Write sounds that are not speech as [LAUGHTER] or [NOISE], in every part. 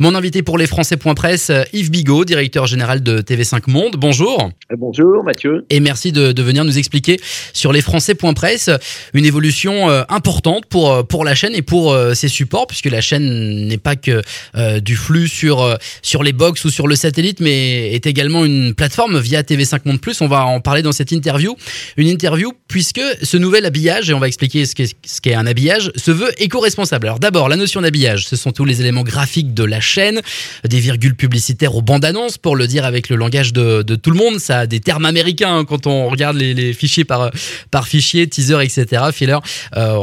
Mon invité pour les Français.press, Yves Bigot, directeur général de TV5 Monde. Bonjour. Euh, bonjour Mathieu. Et merci de, venir nous expliquer sur les Français.press une évolution euh, importante pour, euh, pour la chaîne et pour ses supports, puisque la chaîne n'est pas que du flux sur, sur les box ou sur le satellite, mais est également une plateforme via TV5 Monde Plus. On va en parler dans cette interview. Une interview puisque ce nouvel habillage, et on va expliquer ce qu'est un habillage, se veut éco-responsable. Alors d'abord, la notion d'habillage, ce sont tous les éléments graphiques de la chaîne, des virgules publicitaires aux bandes annonces, pour le dire avec le langage de, tout le monde. Ça a des termes américains hein, quand on regarde les, fichiers par, par fichier, teaser, etc. Filler, euh,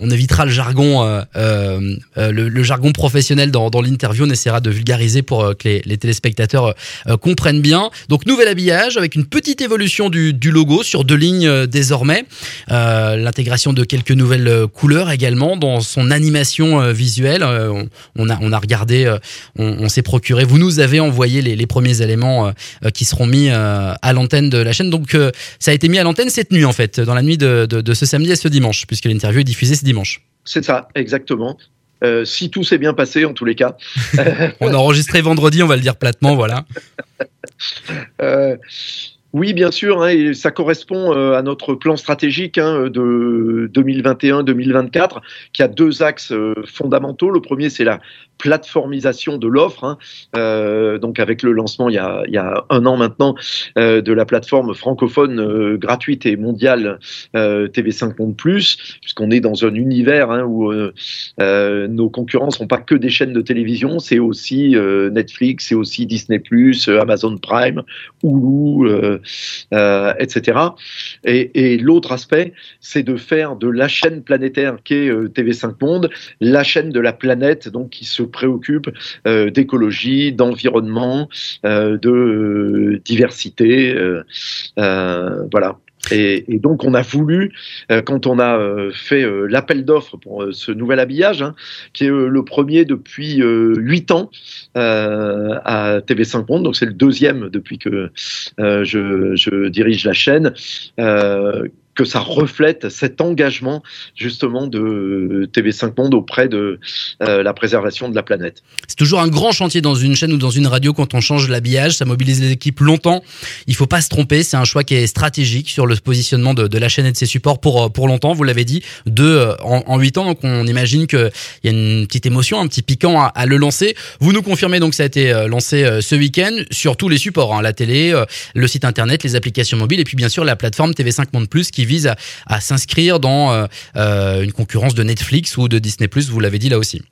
on, évitera le jargon, euh, euh, le, jargon professionnel dans, l'interview. On essaiera de vulgariser pour que les, téléspectateurs comprennent bien. Donc nouvel habillage avec une petite évolution du, logo sur deux lignes désormais. L'intégration de quelques nouvelles couleurs également dans son animation visuelle. on, a, on a regardé on, s'est procuré. Vous nous avez envoyé les, premiers éléments euh, euh, qui seront mis euh, à l'antenne de la chaîne. Donc ça a été mis à l'antenne cette nuit en fait, dans la nuit de, ce samedi à ce dimanche, puisque l'interview est diffusée ce dimanche. C'est ça, exactement. si tout s'est bien passé, en tous les cas. [LAUGHS] on a enregistré vendredi, on va le dire platement, voilà. [LAUGHS] Oui, bien sûr, hein, et ça correspond euh, à notre plan stratégique hein, de 2021-2024, qui a deux axes fondamentaux. Le premier, c'est la plateformisation de l'offre, hein, euh, donc avec le lancement il y a, un an maintenant de la plateforme francophone gratuite et mondiale TV5 Monde Plus, puisqu'on est dans un univers où nos concurrents sont pas que des chaînes de télévision, c'est aussi Netflix, c'est aussi Disney Amazon Prime, Hulu euh, etc. Et, l'autre aspect, c'est de faire de la chaîne planétaire qui est euh, TV5 Monde, la chaîne de la planète, donc qui se préoccupe euh, d'écologie, d'environnement, de diversité, voilà. Et, donc on a voulu, euh, quand on a euh, fait euh, l'appel d'offres pour ce nouvel habillage, hein, qui est le premier depuis huit ans à TV5 Monde, donc c'est le deuxième depuis que je, je, dirige la chaîne, que ça reflète cet engagement justement de TV5 Monde auprès de euh, la préservation de la planète. C'est toujours un grand chantier dans une chaîne ou dans une radio quand on change l'habillage, ça mobilise les équipes longtemps. Il faut pas se tromper, c'est un choix qui est stratégique sur le positionnement de, la chaîne et de ses supports pour euh, pour longtemps. Vous l'avez dit, deux euh, en huit ans, donc on imagine qu'il y a une petite émotion, un petit piquant à, le lancer. Vous nous confirmez donc que ça a été lancé ce week-end sur tous les supports, hein, la télé, le site internet, les applications mobiles et puis bien sûr la plateforme TV5 Monde Plus qui vise à, s'inscrire dans euh, euh, une concurrence de Netflix ou de Disney ⁇ vous l'avez dit là aussi.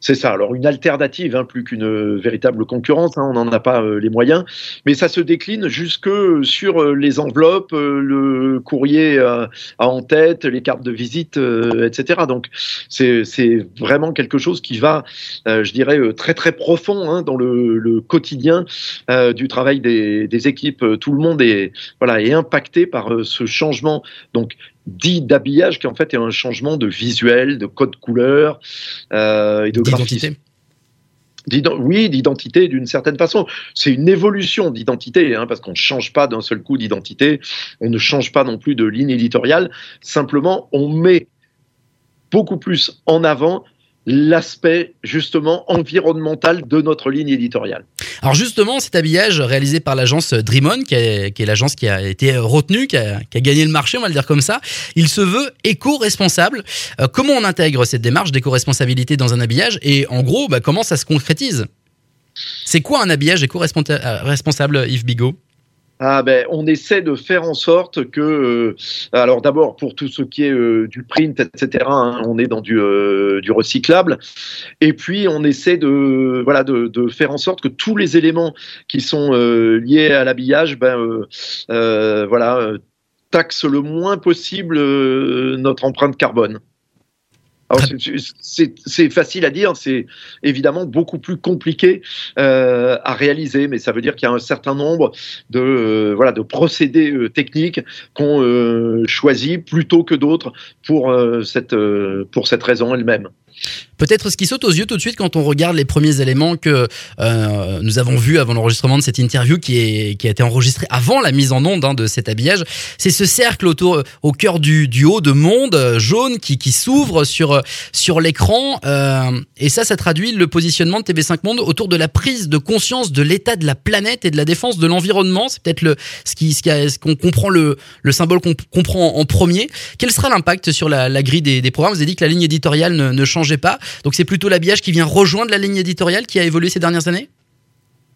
C'est ça. Alors une alternative, hein, plus qu'une véritable concurrence, hein, on n'en a pas euh, les moyens, mais ça se décline jusque sur les enveloppes, le courrier à en tête, les cartes de visite, etc. Donc c'est vraiment quelque chose qui va, je dirais, très très profond hein, dans le, quotidien du travail des, des, équipes. Tout le monde est voilà est impacté par ce changement. Donc dit d'habillage qui en fait est un changement de visuel, de code couleur euh, et de graphisme. Oui, d'identité d'une certaine façon. C'est une évolution d'identité, hein, parce qu'on ne change pas d'un seul coup d'identité, on ne change pas non plus de ligne éditoriale, simplement on met beaucoup plus en avant l'aspect justement environnemental de notre ligne éditoriale. Alors justement, cet habillage réalisé par l'agence Dreamon, qui, est, l'agence qui a été retenue, qui a, gagné le marché, on va le dire comme ça, il se veut éco-responsable. Euh, comment on intègre cette démarche d'éco-responsabilité dans un habillage et en gros, bah, comment ça se concrétise? C'est quoi un habillage éco-responsable, Yves Bigot? Ah ben, on essaie de faire en sorte que, euh, alors d'abord pour tout ce qui est euh, du print, etc. Hein, on est dans du, euh, du, recyclable, et puis on essaie de voilà de, de, faire en sorte que tous les éléments qui sont liés à l'habillage, ben voilà taxent le moins possible notre empreinte carbone. C'est facile à dire, c'est évidemment beaucoup plus compliqué euh, à réaliser, mais ça veut dire qu'il y a un certain nombre de, euh, voilà, de procédés euh, techniques qu'on choisit plutôt que d'autres pour, cette, pour cette raison elle-même. Peut-être ce qui saute aux yeux tout de suite quand on regarde les premiers éléments que euh, nous avons vus avant l'enregistrement de cette interview qui, est, qui a été enregistrée avant la mise en onde hein, de cet habillage, c'est ce cercle autour, au cœur du, du haut de monde euh, jaune qui, qui s'ouvre sur, sur l'écran. Euh, et ça, ça traduit le positionnement de TV5 Monde autour de la prise de conscience de l'état de la planète et de la défense de l'environnement. C'est peut-être le ce qui ce qu'on comprend le, le symbole qu'on comprend en, premier. Quel sera l'impact sur la, la grille des, des, programmes? Vous avez dit que la ligne éditoriale ne, ne changeait pas. Donc c'est plutôt l'habillage qui vient rejoindre la ligne éditoriale qui a évolué ces dernières années?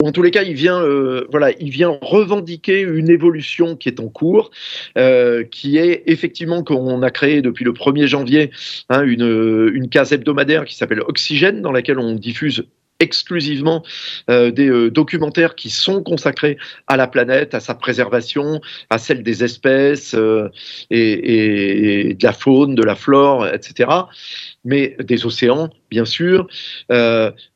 En tous les cas, il vient, euh, voilà, il vient revendiquer une évolution qui est en cours, euh, qui est effectivement qu'on a créé depuis le 1er janvier hein, une, une case hebdomadaire qui s'appelle Oxygène, dans laquelle on diffuse exclusivement euh, des euh, documentaires qui sont consacrés à la planète, à sa préservation, à celle des espèces euh, et, et, de la faune, de la flore, etc. Mais des océans, bien sûr,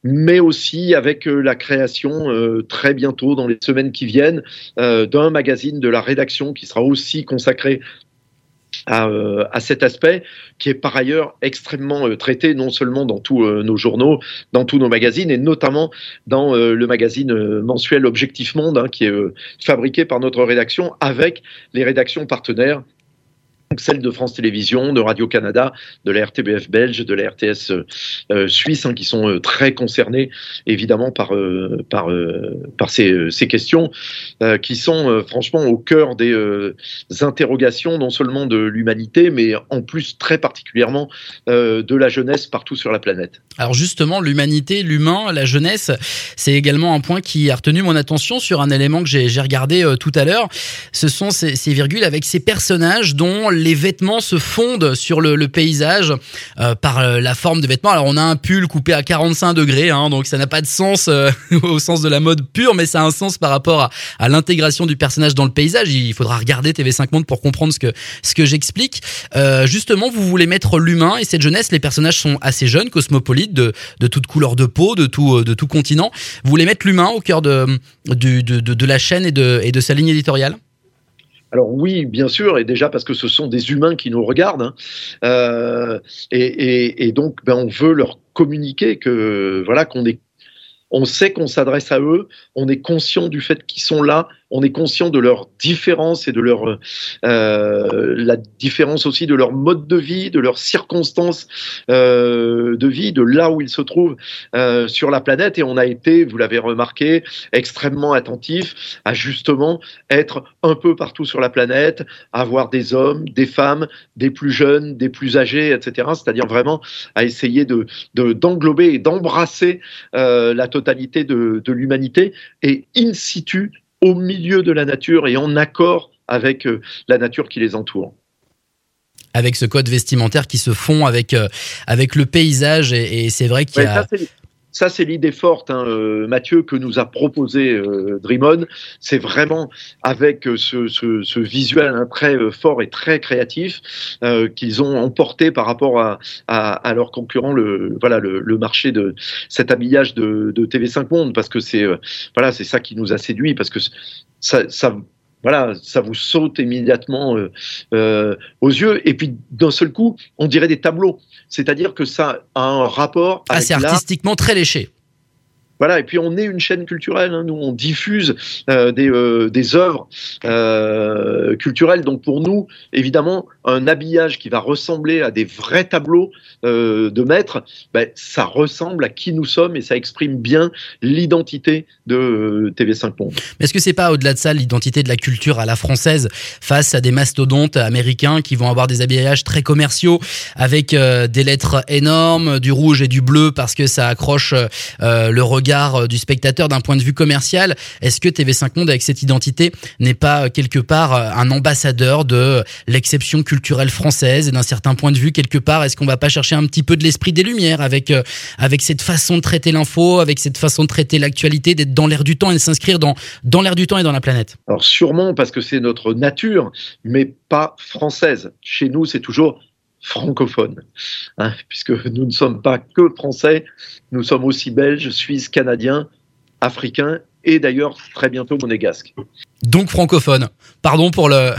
mais aussi avec la création très bientôt, dans les semaines qui viennent, d'un magazine de la rédaction qui sera aussi consacré à, euh, à, cet aspect qui est par ailleurs extrêmement euh, traité non seulement dans tous euh, nos journaux, dans tous nos magazines et notamment dans le magazine mensuel Objectif Monde hein, qui est fabriqué par notre rédaction avec les rédactions partenaires celle de France Télévisions, de Radio-Canada, de la RTBF belge, de la RTS euh, euh, suisse, hein, qui sont euh, très concernés évidemment par, par, ces, ces questions, qui sont franchement au cœur des interrogations non seulement de l'humanité, mais en plus très particulièrement de la jeunesse partout sur la planète. Alors justement, l'humanité, l'humain, la jeunesse, c'est également un point qui a retenu mon attention sur un élément que j'ai regardé tout à l'heure. Ce sont ces, virgules avec ces personnages dont vêtements se fondent sur le, le paysage euh, par euh, la forme des vêtements. Alors on a un pull coupé à 45 degrés, hein, donc ça n'a pas de sens euh, [LAUGHS] au sens de la mode pure, mais ça a un sens par rapport à, à l'intégration du personnage dans le paysage. Il faudra regarder TV5 Monde pour comprendre ce que ce que j'explique. Euh, justement, vous voulez mettre l'humain et cette jeunesse. Les personnages sont assez jeunes, cosmopolites, de, de toute couleur de peau, de tout de tout continent. Vous voulez mettre l'humain au cœur de, de, de, de la chaîne et de, et de sa ligne éditoriale? Alors oui, bien sûr, et déjà parce que ce sont des humains qui nous regardent, hein. euh, et, donc ben, on veut leur communiquer que voilà qu'on est on sait qu'on s'adresse à eux, on est conscient du fait qu'ils sont là, on est conscient de leur différence et de leur euh, la différence aussi de leur mode de vie, de leurs circonstances euh, de vie, de là où ils se trouvent euh, sur la planète. Et on a été, vous l'avez remarqué, extrêmement attentif à justement être un peu partout sur la planète, avoir des hommes, des femmes, des plus jeunes, des plus âgés, etc. C'est-à-dire vraiment à essayer de d'englober et d'embrasser euh, la totalité de, de l'humanité et in situ au milieu de la nature et en accord avec euh, la nature qui les entoure. Avec ce code vestimentaire qui se fond avec euh, avec le paysage et, et c'est vrai qu'il y a ça, c'est l'idée forte, hein, euh, Mathieu, que nous a proposé euh, Dreamon. C'est vraiment avec euh, ce, visuel hein, très euh, fort et très créatif qu'ils ont emporté par rapport à, leurs concurrents le, marché de cet habillage de, de TV5 Monde, parce que c'est ça qui nous a séduit, parce que ça, ça voilà, ça vous saute immédiatement euh, euh, aux yeux. Et puis d'un seul coup, on dirait des tableaux. C'est-à-dire que ça a un rapport. Ah, c'est artistiquement très léché. Voilà, et puis on est une chaîne culturelle, hein, nous on diffuse euh, des, euh, des œuvres euh, culturelles, donc pour nous, évidemment, un habillage qui va ressembler à des vrais tableaux de maître, ben, ça ressemble à qui nous sommes et ça exprime bien l'identité de euh, TV5 Monde. Mais est-ce que c'est pas au-delà de ça l'identité de la culture à la française face à des mastodontes américains qui vont avoir des habillages très commerciaux avec des lettres énormes, du rouge et du bleu parce que ça accroche le regard euh, du spectateur d'un point de vue commercial. Est-ce que TV5 Monde, avec cette identité, n'est pas euh, quelque part euh, un ambassadeur de l'exception culturelle française? Et d'un certain point de vue, quelque part, est-ce qu'on va pas chercher un petit peu de l'esprit des Lumières avec, avec cette façon de traiter l'info, avec cette façon de traiter l'actualité, d'être dans l'air du temps et de s'inscrire dans, dans l'air du temps et dans la planète? Alors sûrement parce que c'est notre nature, mais pas française. Chez nous, c'est toujours francophone, hein, puisque nous ne sommes pas que français, nous sommes aussi belges, suisses, canadiens, africains et d'ailleurs très bientôt monégasque. Donc francophone. Pardon pour le.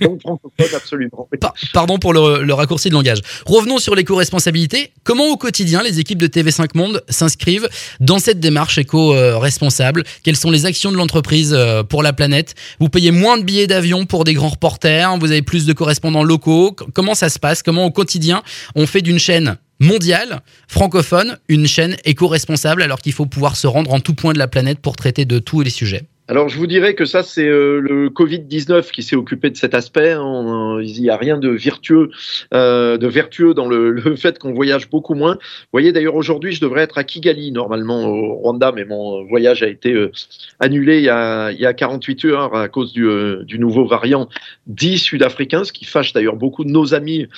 Donc francophone, absolument. pardon pour le, raccourci de langage. Revenons sur l'éco-responsabilité. Comment au quotidien les équipes de TV5 Monde s'inscrivent dans cette démarche éco-responsable? Quelles sont les actions de l'entreprise euh, pour la planète? Vous payez moins de billets d'avion pour des grands reporters Vous avez plus de correspondants locaux Comment ça se passe? Comment au quotidien on fait d'une chaîne mondiale, francophone, une chaîne éco-responsable alors qu'il faut pouvoir se rendre en tout point de la planète pour traiter de tous les sujets? Alors je vous dirais que ça c'est euh, le Covid-19 qui s'est occupé de cet aspect. Hein. Il n'y a rien de vertueux, euh, de vertueux dans [LAUGHS] le, fait qu'on voyage beaucoup moins. Vous voyez d'ailleurs aujourd'hui je devrais être à Kigali normalement au Rwanda, mais mon voyage a été euh, annulé il y, a, il y a 48 heures à cause du, nouveau variant dit sud-africain, ce qui fâche d'ailleurs beaucoup de nos amis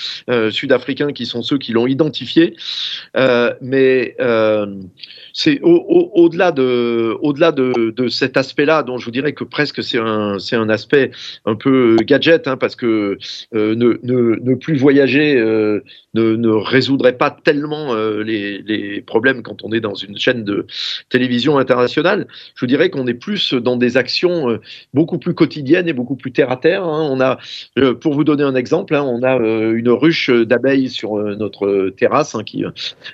sud-africains qui sont ceux qui l'ont identifié. mais c'est au-delà de, de, de cet aspect-là, dont je vous dirais que presque c'est un, c'est un aspect un peu gadget, hein, parce que euh, ne, ne, ne, plus voyager euh, ne, ne, résoudrait pas tellement euh, les, les, problèmes quand on est dans une chaîne de télévision internationale. Je vous dirais qu'on est plus dans des actions beaucoup plus quotidiennes et beaucoup plus terre à terre. Hein. On a, pour vous donner un exemple, hein, on a une ruche d'abeilles sur notre terrasse qui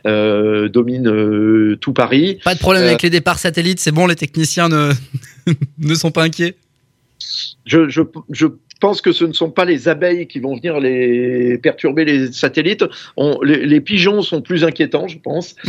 domine tout Paris pas de problème avec euh, les départs satellites, c'est bon, les techniciens ne, [LAUGHS] ne sont pas inquiets? Je, je, je, pense que ce ne sont pas les abeilles qui vont venir les perturber les satellites. On, les, les, pigeons sont plus inquiétants, je pense. [LAUGHS]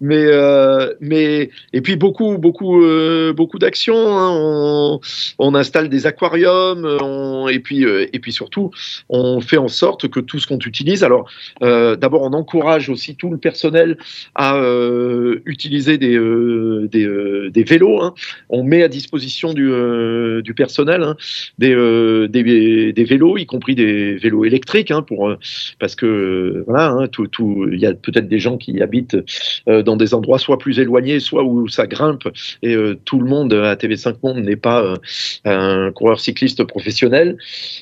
mais euh, mais et puis beaucoup beaucoup euh, beaucoup d'actions hein. on, on, installe des aquariums on, et puis euh, et puis surtout on fait en sorte que tout ce qu'on utilise alors euh, d'abord on encourage aussi tout le personnel à euh, utiliser des des, vélos hein. on met à disposition du du personnel hein, des, des, vélos y compris des vélos électriques pour parce que voilà tout tout il y a peut-être des gens qui habitent dans dans des endroits soit plus éloignés, soit où ça grimpe. Et euh, tout le monde à TV5 Monde n'est pas euh, un coureur cycliste professionnel.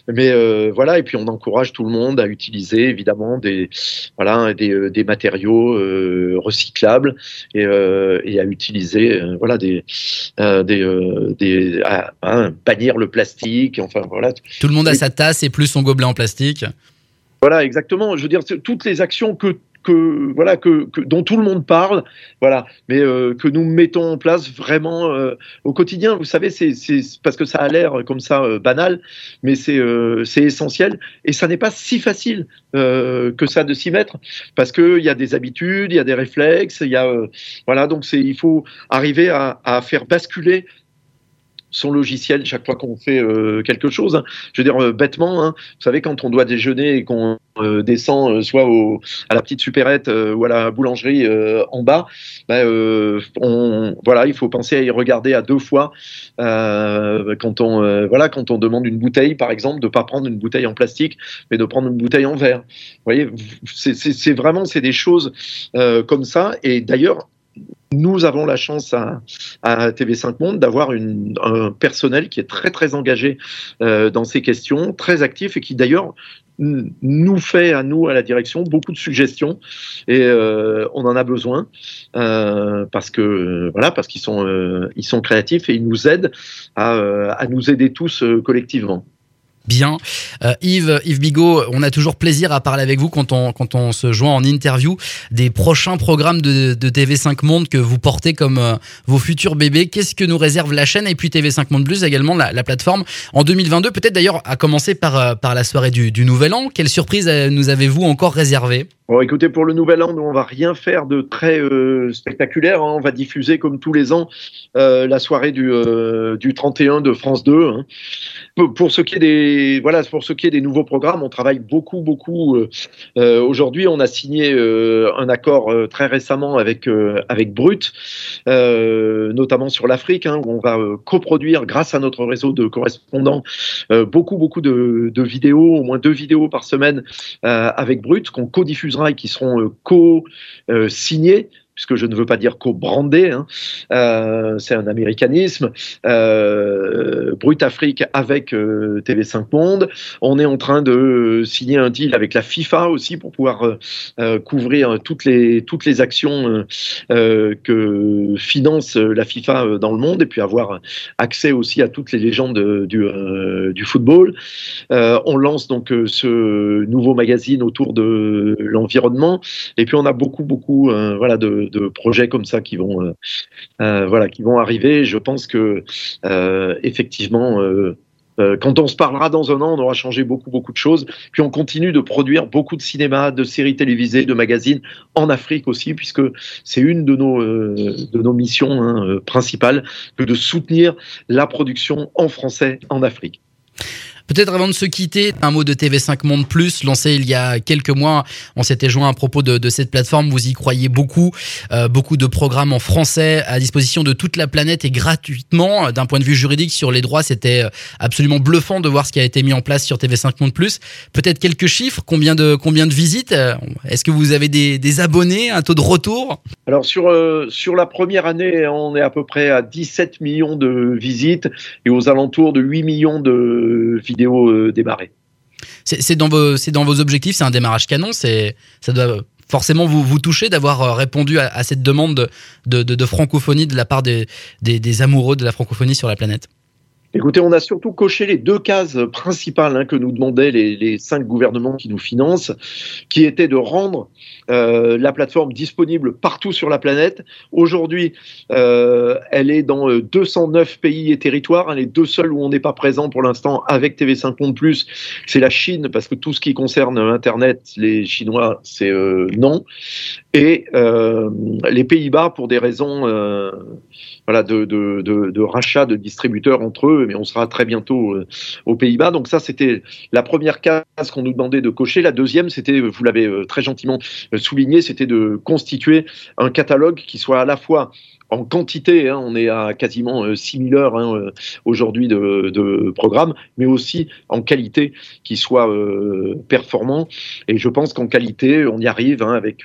Mais euh, voilà, et puis on encourage tout le monde à utiliser évidemment des, voilà, des, des matériaux recyclables et, et, à utiliser voilà, des, des, des à, hein, bannir le plastique. Enfin voilà. Tout le monde a sa tasse et plus son gobelet en plastique. Voilà, exactement. Je veux dire, toutes les actions que que voilà que, dont tout le monde parle, voilà, mais euh, que nous mettons en place vraiment euh, au quotidien. Vous savez, c'est parce que ça a l'air comme ça euh, banal, mais c'est c'est essentiel. Et ça n'est pas si facile que ça de s'y mettre parce que il y a des habitudes, il y a des réflexes, il y a voilà. Donc c'est il faut arriver à, à faire basculer son logiciel chaque fois qu'on fait euh, quelque chose. Hein. Je veux dire, euh, bêtement, hein, vous savez, quand on doit déjeuner et qu'on euh, descend soit au, à la petite supérette ou à la boulangerie en bas, ben, on, voilà, il faut penser à y regarder à deux fois quand on voilà quand on demande une bouteille, par exemple, de pas prendre une bouteille en plastique, mais de prendre une bouteille en verre. Vous voyez, c'est vraiment c'est des choses comme ça. Et d'ailleurs, nous avons la chance à, TV5 Monde d'avoir un personnel qui est très très engagé euh, dans ces questions, très actif et qui d'ailleurs nous fait à nous à la direction beaucoup de suggestions et euh, on en a besoin euh, parce que voilà parce qu'ils sont ils sont créatifs et ils nous aident à nous aider tous collectivement bien. Euh, Yves, Yves Bigot, on a toujours plaisir à parler avec vous quand on, quand on se joint en interview des prochains programmes de, TV5 Monde que vous portez comme euh, vos futurs bébés. Qu'est-ce que nous réserve la chaîne? Et puis TV5 Monde Plus également, la, plateforme, en 2022 Peut-être d'ailleurs à commencer par, euh, par la soirée du, du Nouvel An. Quelle surprise nous avez-vous encore réservé Bon, écoutez, pour le nouvel an, nous, on va rien faire de très spectaculaire. Hein. On va diffuser, comme tous les ans, la soirée du, du 31 de France 2. Hein. Pour, ce qui est des, voilà, pour ce qui est des nouveaux programmes, on travaille beaucoup, beaucoup. Aujourd'hui, on a signé un accord très récemment avec avec Brut, notamment sur l'Afrique, hein, où on va coproduire, grâce à notre réseau de correspondants, beaucoup, beaucoup de, de, vidéos, au moins deux vidéos par semaine avec Brut, qu'on codiffusera et qui seront euh, co-signés puisque je ne veux pas dire co-brandé, hein. c'est un américanisme. Brut Afrique avec TV5 Monde. On est en train de signer un deal avec la FIFA aussi pour pouvoir couvrir toutes les, toutes les actions que finance la FIFA dans le monde et puis avoir accès aussi à toutes les légendes du, du football. on lance donc ce nouveau magazine autour de l'environnement. Et puis on a beaucoup, beaucoup euh, voilà, de, projets comme ça qui vont, euh, euh, voilà, qui vont arriver. Je pense que effectivement, quand on se parlera dans un an, on aura changé beaucoup, beaucoup de choses. Puis on continue de produire beaucoup de cinéma, de séries télévisées, de magazines en Afrique aussi, puisque c'est une de nos, de nos missions hein, principales que de soutenir la production en français en Afrique. Peut-être avant de se quitter, un mot de TV5 Monde Plus, lancé il y a quelques mois. On s'était joint à propos de, de, cette plateforme. Vous y croyez beaucoup. Euh, beaucoup de programmes en français à disposition de toute la planète et gratuitement. D'un point de vue juridique, sur les droits, c'était euh, absolument bluffant de voir ce qui a été mis en place sur TV5 Monde Plus. Peut-être quelques chiffres. Combien de, combien de visites euh, Est-ce que vous avez des, des, abonnés Un taux de retour? Alors, sur, euh, sur la première année, on est à peu près à 17 millions de visites et aux alentours de 8 millions de euh, c'est dans, vos, objectifs, c'est un démarrage canon, ça doit forcément vous, toucher d'avoir euh, répondu à, cette demande de, francophonie de la part des amoureux de la francophonie sur la planète. Écoutez, on a surtout coché les deux cases principales hein, que nous demandaient les, cinq gouvernements qui nous financent, qui étaient de rendre euh, la plateforme disponible partout sur la planète. Aujourd'hui, euh, elle est dans 209 euh, pays et territoires. les deux seuls où on n'est pas présent pour l'instant avec TV5 Monde c'est la Chine, parce que tout ce qui concerne Internet, les Chinois, c'est non. Et les Pays-Bas, pour des raisons voilà, de, de, de, rachat de distributeurs entre eux, mais on sera très bientôt euh, aux Pays-Bas. Donc ça, c'était la première case qu'on nous demandait de cocher. La deuxième, c'était, vous l'avez euh, très gentiment euh, souligné, c'était de constituer un catalogue qui soit à la fois en quantité, hein, on est à quasiment 6000 euh, heures hein, euh, aujourd'hui de, de programme, mais aussi en qualité qui soit euh, performant. Et je pense qu'en qualité, on y arrive hein, avec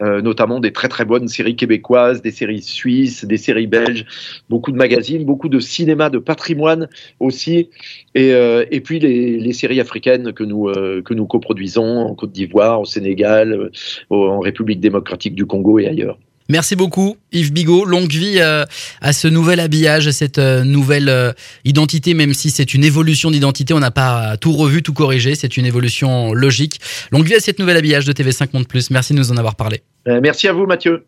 notamment des très très bonnes séries québécoises, des séries suisses, des séries belges, beaucoup de magazines, beaucoup de cinéma de patrimoine aussi, et, et puis les, les, séries africaines que nous que nous coproduisons en Côte d'Ivoire, au Sénégal, en République démocratique du Congo et ailleurs. Merci beaucoup Yves Bigot. Longue vie euh, à ce nouvel habillage, à cette euh, nouvelle euh, identité, même si c'est une évolution d'identité. On n'a pas tout revu, tout corrigé. C'est une évolution logique. Longue vie à cette nouvelle habillage de TV5 Monde Plus. Merci de nous en avoir parlé. merci à vous Mathieu.